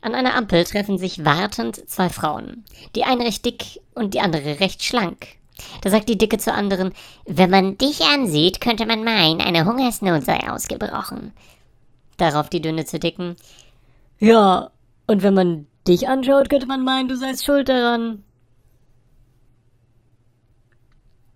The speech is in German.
An einer Ampel treffen sich wartend zwei Frauen. Die eine recht dick und die andere recht schlank. Da sagt die Dicke zur anderen, wenn man dich ansieht, könnte man meinen, eine Hungersnot sei ausgebrochen. Darauf die Dünne zu Dicken, ja, und wenn man dich anschaut, könnte man meinen, du seist schuld daran.